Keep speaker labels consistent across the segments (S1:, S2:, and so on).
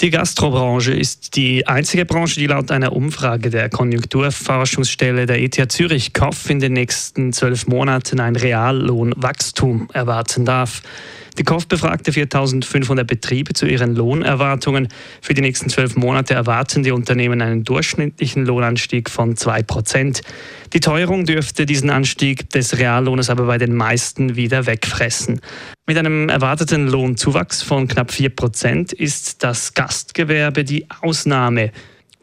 S1: Die Gastrobranche ist die einzige Branche, die laut einer Umfrage der Konjunkturforschungsstelle der ETH Zürich KOF in den nächsten zwölf Monaten ein Reallohnwachstum erwarten darf. Die KOF befragte 4.500 Betriebe zu ihren Lohnerwartungen. Für die nächsten zwölf Monate erwarten die Unternehmen einen durchschnittlichen Lohnanstieg von 2 Prozent. Die Teuerung dürfte diesen Anstieg des Reallohnes aber bei den meisten wieder wegfressen. Mit einem erwarteten Lohnzuwachs von knapp 4 Prozent ist das Gastgewerbe die Ausnahme.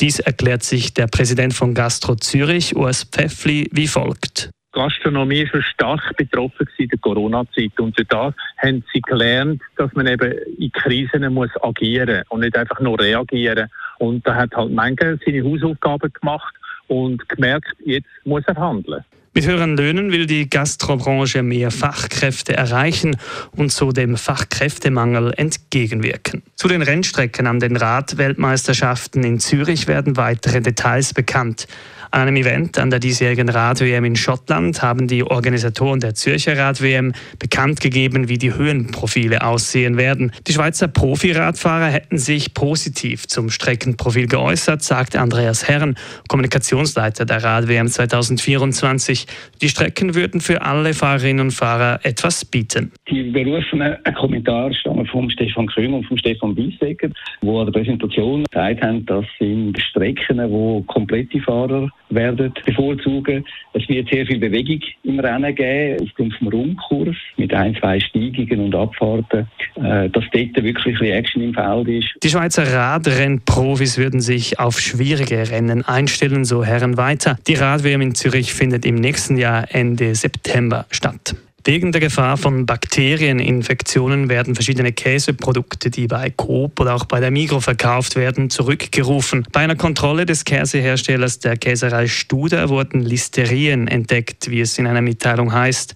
S1: Dies erklärt sich der Präsident von Gastro Zürich, Urs Pfeffli, wie folgt.
S2: Gastronomie ist schon stark betroffen in der Corona-Zeit. Und da haben sie gelernt, dass man eben in Krisen muss agieren und nicht einfach nur reagieren. Und da hat halt manche seine Hausaufgaben gemacht und gemerkt, jetzt muss er handeln.
S1: Mit höheren Löhnen will die Gastrobranche mehr Fachkräfte erreichen und so dem Fachkräftemangel entgegenwirken. Zu den Rennstrecken an den Radweltmeisterschaften in Zürich werden weitere Details bekannt. An einem Event an der diesjährigen Rad-WM in Schottland haben die Organisatoren der Zürcher Rad-WM bekannt gegeben, wie die Höhenprofile aussehen werden. Die Schweizer Profiradfahrer hätten sich positiv zum Streckenprofil geäußert, sagte Andreas Herren, Kommunikationsleiter der Rad-WM 2024. Die Strecken würden für alle Fahrerinnen und Fahrer etwas bieten.
S3: Die berufenen Kommentare stammen von Stefan Krüm und von Stefan Biesegger, die an der Präsentation gesagt haben, dass sind Strecken, wo komplette Fahrer werden bevorzugen. Es wird sehr viel Bewegung im Rennen geben, aufgrund vom Rundkurs mit ein, zwei Steigungen und Abfahrten, äh, dass dort wirklich Action im Feld ist.
S1: Die Schweizer Radrennprofis würden sich auf schwierige Rennen einstellen, so Herren weiter. Die Rad-WM in Zürich findet im nächsten Jahr Ende September statt. Wegen der Gefahr von Bakterieninfektionen werden verschiedene Käseprodukte, die bei Coop oder auch bei der Migro verkauft werden, zurückgerufen. Bei einer Kontrolle des Käseherstellers der Käserei Studer wurden Listerien entdeckt, wie es in einer Mitteilung heißt.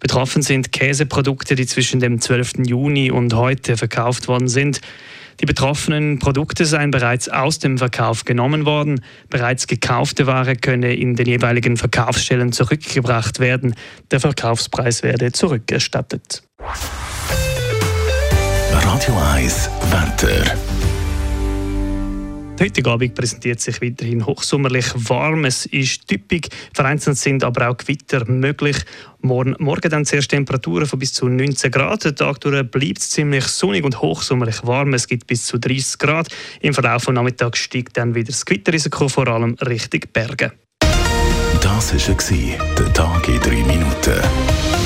S1: Betroffen sind Käseprodukte, die zwischen dem 12. Juni und heute verkauft worden sind. Die betroffenen Produkte seien bereits aus dem Verkauf genommen worden. Bereits gekaufte Ware könne in den jeweiligen Verkaufsstellen zurückgebracht werden. Der Verkaufspreis werde zurückerstattet.
S4: Radio 1 Wetter.
S1: Heute Abend präsentiert sich weiterhin hochsommerlich warm. Es ist typisch, vereinzelt sind aber auch Gewitter möglich. Morgen, morgen dann zuerst Temperaturen von bis zu 19 Grad. Der Tag durch bleibt es ziemlich sonnig und hochsommerlich warm. Es gibt bis zu 30 Grad. Im Verlauf des Nachmittags steigt dann wieder das Gewitterrisiko, vor allem Richtung Berge.
S4: Das war der Tag in 3 Minuten.